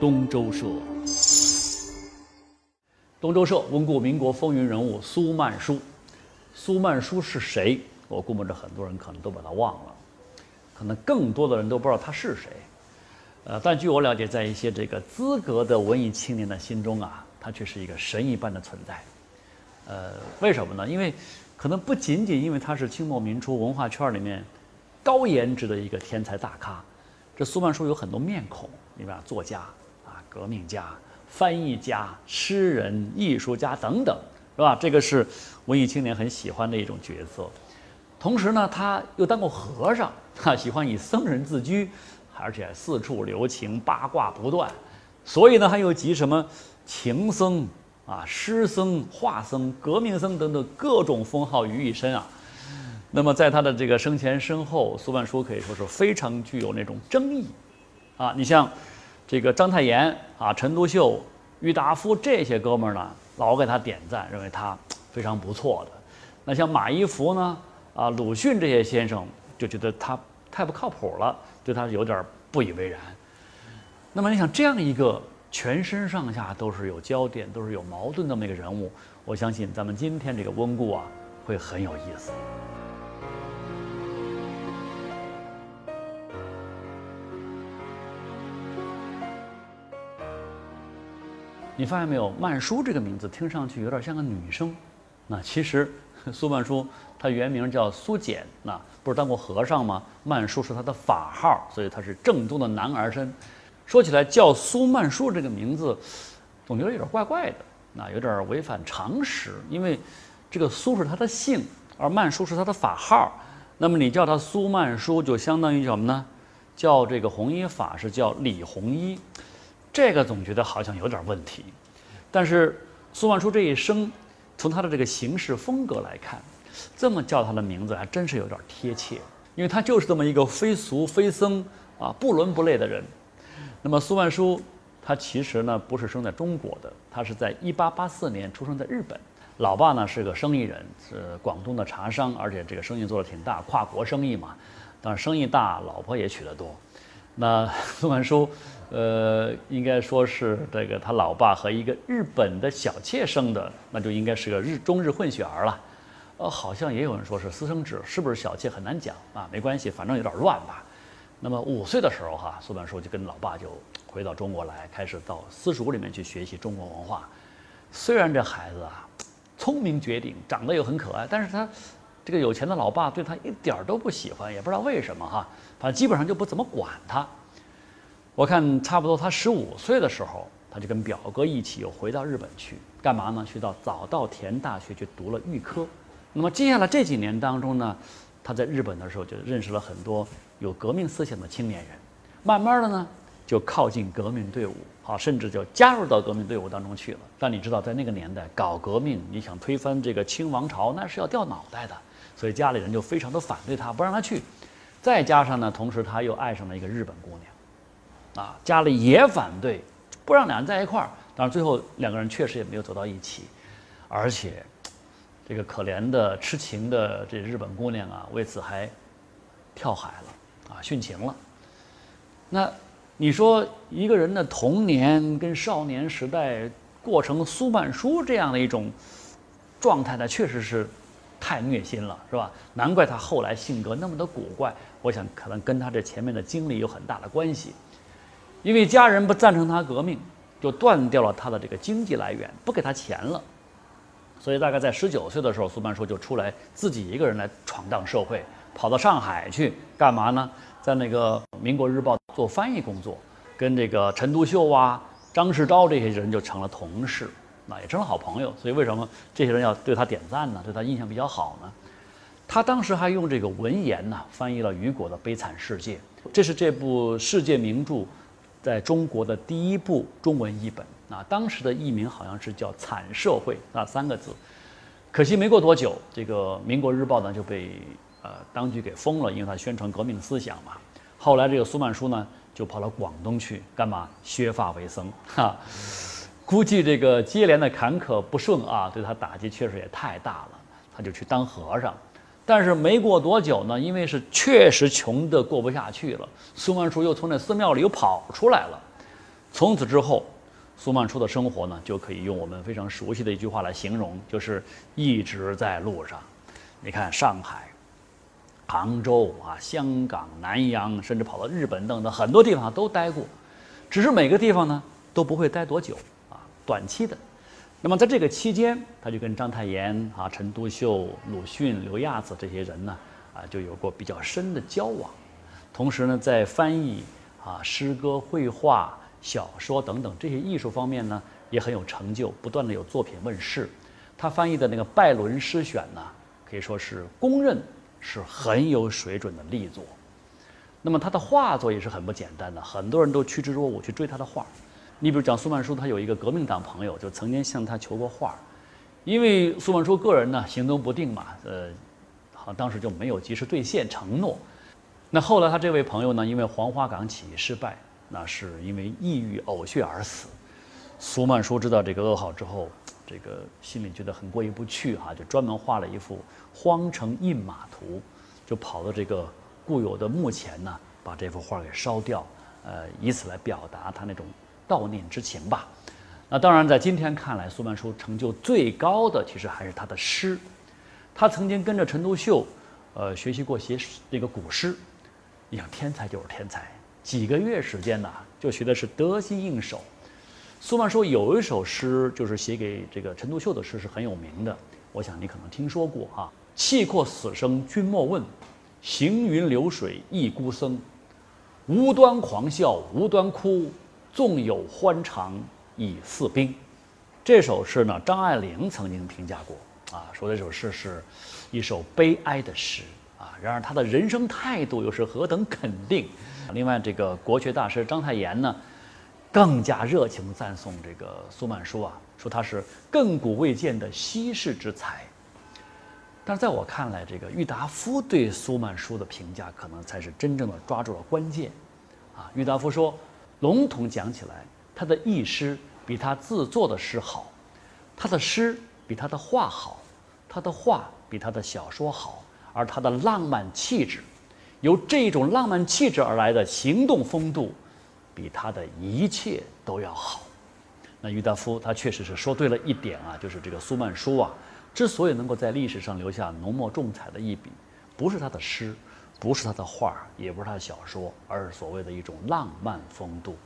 东周社。东周社温故民国风云人物苏曼殊。苏曼殊是谁？我估摸着很多人可能都把他忘了，可能更多的人都不知道他是谁。呃，但据我了解，在一些这个资格的文艺青年的心中啊，他却是一个神一般的存在。呃，为什么呢？因为可能不仅仅因为他是清末民初文化圈里面高颜值的一个天才大咖，这苏曼殊有很多面孔，你比方作家、革命家、翻译家、诗人、艺术家等等，是吧？这个是文艺青年很喜欢的一种角色。同时呢，他又当过和尚，哈，喜欢以僧人自居，而且四处留情，八卦不断，所以呢，他又集什么情僧啊、诗僧、画僧、革命僧等等各种封号于一身啊。那么在他的这个生前身后，苏曼殊可以说是非常具有那种争议啊。你像这个章太炎啊、陈独秀、郁达夫这些哥们儿呢，老给他点赞，认为他非常不错的。那像马一浮呢？啊，鲁迅这些先生就觉得他太不靠谱了，对他有点不以为然。那么你想，这样一个全身上下都是有焦点、都是有矛盾的那么一个人物，我相信咱们今天这个温故啊，会很有意思。你发现没有，曼殊这个名字听上去有点像个女生，那其实 苏曼殊。他原名叫苏简，那不是当过和尚吗？曼殊是他的法号，所以他是正宗的男儿身。说起来叫苏曼殊这个名字，总觉得有点怪怪的，那有点违反常识。因为这个苏是他的姓，而曼殊是他的法号。那么你叫他苏曼殊，就相当于什么呢？叫这个弘一法师叫李弘一，这个总觉得好像有点问题。但是苏曼殊这一生，从他的这个行事风格来看。这么叫他的名字还真是有点贴切，因为他就是这么一个非俗非僧啊，不伦不类的人。那么苏曼殊，他其实呢不是生在中国的，他是在1884年出生在日本。老爸呢是个生意人，是广东的茶商，而且这个生意做得挺大，跨国生意嘛。当然生意大，老婆也娶得多。那苏曼殊，呃，应该说是这个他老爸和一个日本的小妾生的，那就应该是个日中日混血儿了。呃，好像也有人说是私生子，是不是小妾很难讲啊？没关系，反正有点乱吧。那么五岁的时候哈，苏曼殊就跟老爸就回到中国来，开始到私塾里面去学习中国文化。虽然这孩子啊，聪明绝顶，长得又很可爱，但是他这个有钱的老爸对他一点都不喜欢，也不知道为什么哈，反正基本上就不怎么管他。我看差不多他十五岁的时候，他就跟表哥一起又回到日本去干嘛呢？去到早稻田大学去读了预科。那么接下来这几年当中呢，他在日本的时候就认识了很多有革命思想的青年人，慢慢的呢就靠近革命队伍，啊，甚至就加入到革命队伍当中去了。但你知道，在那个年代搞革命，你想推翻这个清王朝，那是要掉脑袋的，所以家里人就非常的反对他，不让他去。再加上呢，同时他又爱上了一个日本姑娘，啊，家里也反对，不让两人在一块儿。当然最后两个人确实也没有走到一起，而且。这个可怜的痴情的这日本姑娘啊，为此还跳海了啊，殉情了。那你说一个人的童年跟少年时代过成苏曼殊这样的一种状态呢，确实是太虐心了，是吧？难怪他后来性格那么的古怪。我想可能跟他这前面的经历有很大的关系，因为家人不赞成他革命，就断掉了他的这个经济来源，不给他钱了。所以大概在十九岁的时候，苏曼殊就出来自己一个人来闯荡社会，跑到上海去干嘛呢？在那个《民国日报》做翻译工作，跟这个陈独秀啊、张世钊这些人就成了同事，那也成了好朋友。所以为什么这些人要对他点赞呢？对他印象比较好呢？他当时还用这个文言呢翻译了雨果的《悲惨世界》，这是这部世界名著在中国的第一部中文译本。啊，当时的译名好像是叫“惨社会”啊三个字，可惜没过多久，这个《民国日报》呢就被呃当局给封了，因为他宣传革命思想嘛。后来这个苏曼殊呢就跑到广东去干嘛？削发为僧哈。估计这个接连的坎坷不顺啊，对他打击确实也太大了，他就去当和尚。但是没过多久呢，因为是确实穷的过不下去了，苏曼殊又从那寺庙里又跑出来了。从此之后，苏曼殊的生活呢，就可以用我们非常熟悉的一句话来形容，就是一直在路上。你看上海、杭州啊、香港、南洋，甚至跑到日本等等很多地方都待过，只是每个地方呢都不会待多久啊，短期的。那么在这个期间，他就跟章太炎啊、陈独秀、鲁迅、刘亚子这些人呢啊，就有过比较深的交往。同时呢，在翻译啊、诗歌、绘画、小说等等这些艺术方面呢，也很有成就，不断的有作品问世。他翻译的那个《拜伦诗选》呢。可以说是公认是很有水准的力作，那么他的画作也是很不简单的，很多人都趋之若鹜去追他的画。你比如讲苏曼殊，他有一个革命党朋友，就曾经向他求过画，因为苏曼殊个人呢行踪不定嘛，呃，好当时就没有及时兑现承诺。那后来他这位朋友呢，因为黄花岗起义失败，那是因为抑郁呕血而死。苏曼殊知道这个噩耗之后。这个心里觉得很过意不去哈，就专门画了一幅《荒城印马图》，就跑到这个故友的墓前呢，把这幅画给烧掉，呃，以此来表达他那种悼念之情吧。那当然，在今天看来，苏曼殊成就最高的其实还是他的诗。他曾经跟着陈独秀，呃，学习过写这个古诗。你想，天才就是天才，几个月时间呢，就学的是得心应手。苏曼殊有一首诗，就是写给这个陈独秀的诗，是很有名的。我想你可能听说过啊。气阔死生君莫问，行云流水一孤僧。无端狂笑无端哭，纵有欢肠已似冰。这首诗呢，张爱玲曾经评价过啊，说这首诗是一首悲哀的诗啊。然而他的人生态度又是何等肯定。另外，这个国学大师章太炎呢。更加热情赞颂这个苏曼殊啊，说他是亘古未见的稀世之才。但是在我看来，这个郁达夫对苏曼殊的评价，可能才是真正的抓住了关键。啊，郁达夫说，笼统讲起来，他的译诗比他自作的诗好，他的诗比他的画好，他的画比他的小说好，而他的浪漫气质，由这种浪漫气质而来的行动风度。比他的一切都要好。那郁达夫他确实是说对了一点啊，就是这个苏曼殊啊，之所以能够在历史上留下浓墨重彩的一笔，不是他的诗，不是他的画，也不是他的小说，而是所谓的一种浪漫风度。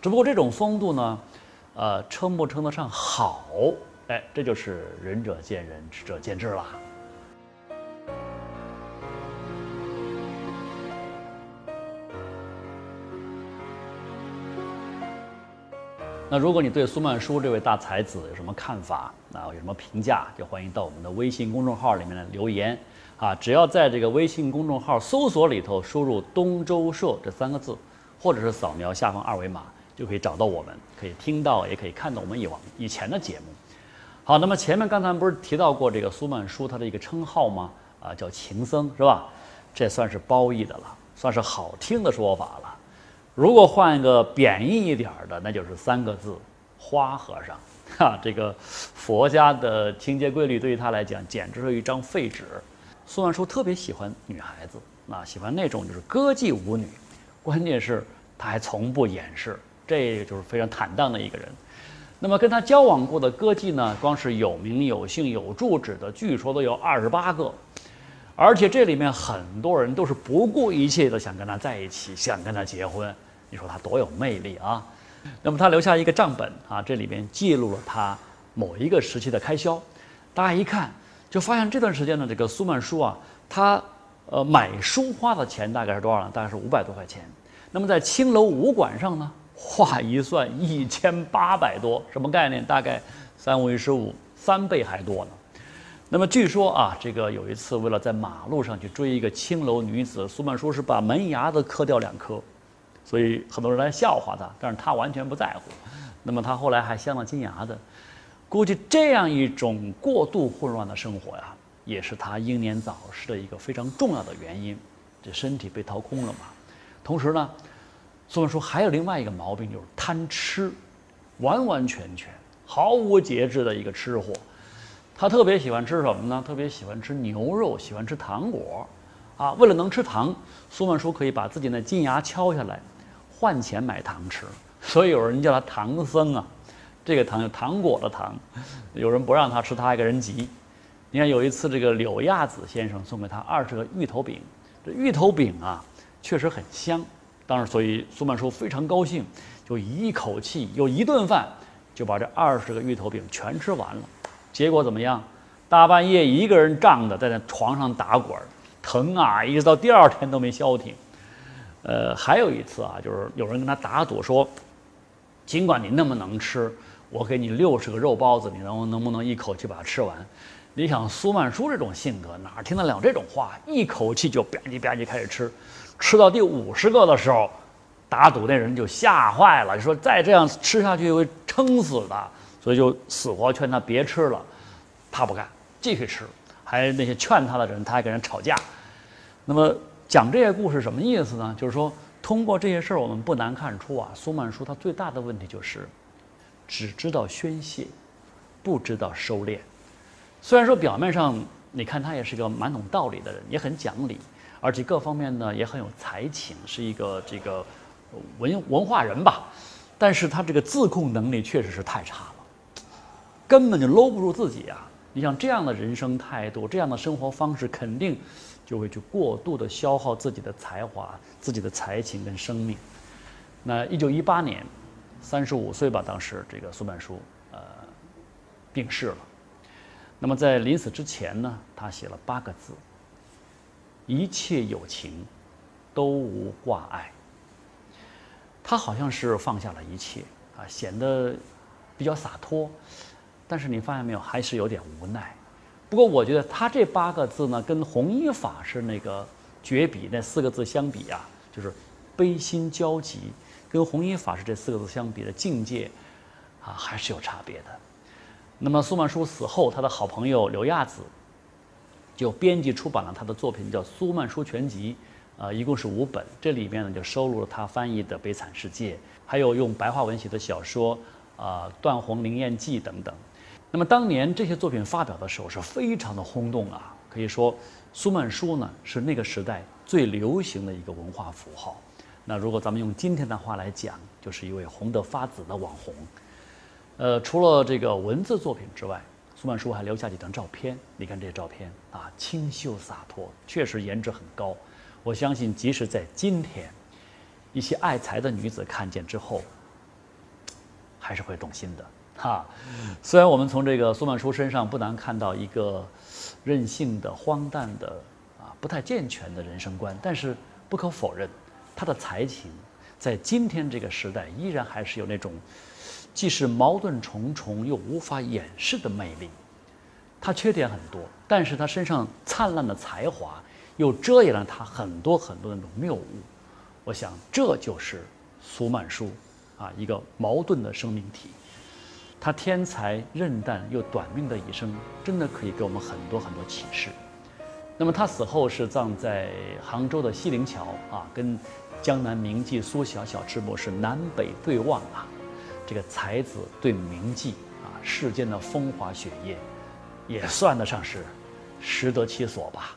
只不过这种风度呢，呃，称不称得上好，哎，这就是仁者见仁，智者见智了。那如果你对苏曼殊这位大才子有什么看法，啊，有什么评价，就欢迎到我们的微信公众号里面来留言，啊，只要在这个微信公众号搜索里头输入“东周社”这三个字，或者是扫描下方二维码，就可以找到我们，可以听到，也可以看到我们以往以前的节目。好，那么前面刚才不是提到过这个苏曼殊他的一个称号吗？啊，叫情僧是吧？这算是褒义的了，算是好听的说法了。如果换一个贬义一点的，那就是三个字：花和尚。哈，这个佛家的清洁规律对于他来讲，简直是一张废纸。苏曼殊特别喜欢女孩子，啊，喜欢那种就是歌妓舞女，关键是他还从不掩饰，这就是非常坦荡的一个人。那么跟他交往过的歌妓呢，光是有名有姓有住址的，据说都有二十八个。而且这里面很多人都是不顾一切的想跟他在一起，想跟他结婚。你说他多有魅力啊！那么他留下一个账本啊，这里边记录了他某一个时期的开销。大家一看就发现这段时间的这个苏曼殊啊，他呃买书花的钱大概是多少呢？大概是五百多块钱。那么在青楼武馆上呢，画一算一千八百多，什么概念？大概三五一十五，三倍还多呢。那么据说啊，这个有一次为了在马路上去追一个青楼女子，苏曼殊是把门牙都磕掉两颗，所以很多人来笑话他，但是他完全不在乎。那么他后来还镶了金牙的，估计这样一种过度混乱的生活呀，也是他英年早逝的一个非常重要的原因。这身体被掏空了嘛。同时呢，苏曼殊还有另外一个毛病，就是贪吃，完完全全毫无节制的一个吃货。他特别喜欢吃什么呢？特别喜欢吃牛肉，喜欢吃糖果，啊，为了能吃糖，苏曼殊可以把自己那金牙敲下来，换钱买糖吃，所以有人叫他唐僧啊。这个糖就糖果的糖，有人不让他吃，他还给人急。你看有一次，这个柳亚子先生送给他二十个芋头饼，这芋头饼啊确实很香。当时，所以苏曼殊非常高兴，就一口气有一顿饭就把这二十个芋头饼全吃完了。结果怎么样？大半夜一个人胀的在那床上打滚，疼啊，一直到第二天都没消停。呃，还有一次啊，就是有人跟他打赌说，尽管你那么能吃。我给你六十个肉包子，你能能不能一口气把它吃完？你想苏曼殊这种性格，哪听得了这种话？一口气就吧唧吧唧开始吃，吃到第五十个的时候，打赌那人就吓坏了，说再这样吃下去会撑死的，所以就死活劝他别吃了。他不干，继续吃，还那些劝他的人，他还跟人吵架。那么讲这些故事什么意思呢？就是说，通过这些事儿，我们不难看出啊，苏曼殊他最大的问题就是。只知道宣泄，不知道收敛。虽然说表面上你看他也是个蛮懂道理的人，也很讲理，而且各方面呢也很有才情，是一个这个文文化人吧。但是他这个自控能力确实是太差，根本就搂不住自己啊！你像这样的人生态度，这样的生活方式，肯定就会去过度的消耗自己的才华、自己的才情跟生命。那一九一八年。三十五岁吧，当时这个苏曼殊呃病逝了。那么在临死之前呢，他写了八个字：“一切有情都无挂碍。”他好像是放下了一切啊，显得比较洒脱。但是你发现没有，还是有点无奈。不过我觉得他这八个字呢，跟弘一法师那个绝笔那四个字相比啊，就是悲心交集。跟弘一法师这四个字相比的境界，啊，还是有差别的。那么苏曼殊死后，他的好朋友柳亚子就编辑出版了他的作品，叫《苏曼殊全集》，啊，一共是五本。这里面呢，就收录了他翻译的《悲惨世界》，还有用白话文写的小说，啊，《断鸿灵验记》等等。那么当年这些作品发表的时候，是非常的轰动啊，可以说苏曼殊呢是那个时代最流行的一个文化符号。那如果咱们用今天的话来讲，就是一位红得发紫的网红。呃，除了这个文字作品之外，苏曼殊还留下几张照片。你看这些照片啊，清秀洒脱，确实颜值很高。我相信，即使在今天，一些爱财的女子看见之后，还是会动心的。哈，虽然我们从这个苏曼殊身上不难看到一个任性的、荒诞的啊，不太健全的人生观，但是不可否认。他的才情，在今天这个时代，依然还是有那种，既是矛盾重重又无法掩饰的魅力。他缺点很多，但是他身上灿烂的才华，又遮掩了他很多很多的那种谬误。我想，这就是苏曼殊，啊，一个矛盾的生命体。他天才韧淡又短命的一生，真的可以给我们很多很多启示。那么他死后是葬在杭州的西泠桥啊，跟江南名妓苏小小之墓是南北对望啊。这个才子对名妓啊，世间的风华雪月，也算得上是实得其所吧。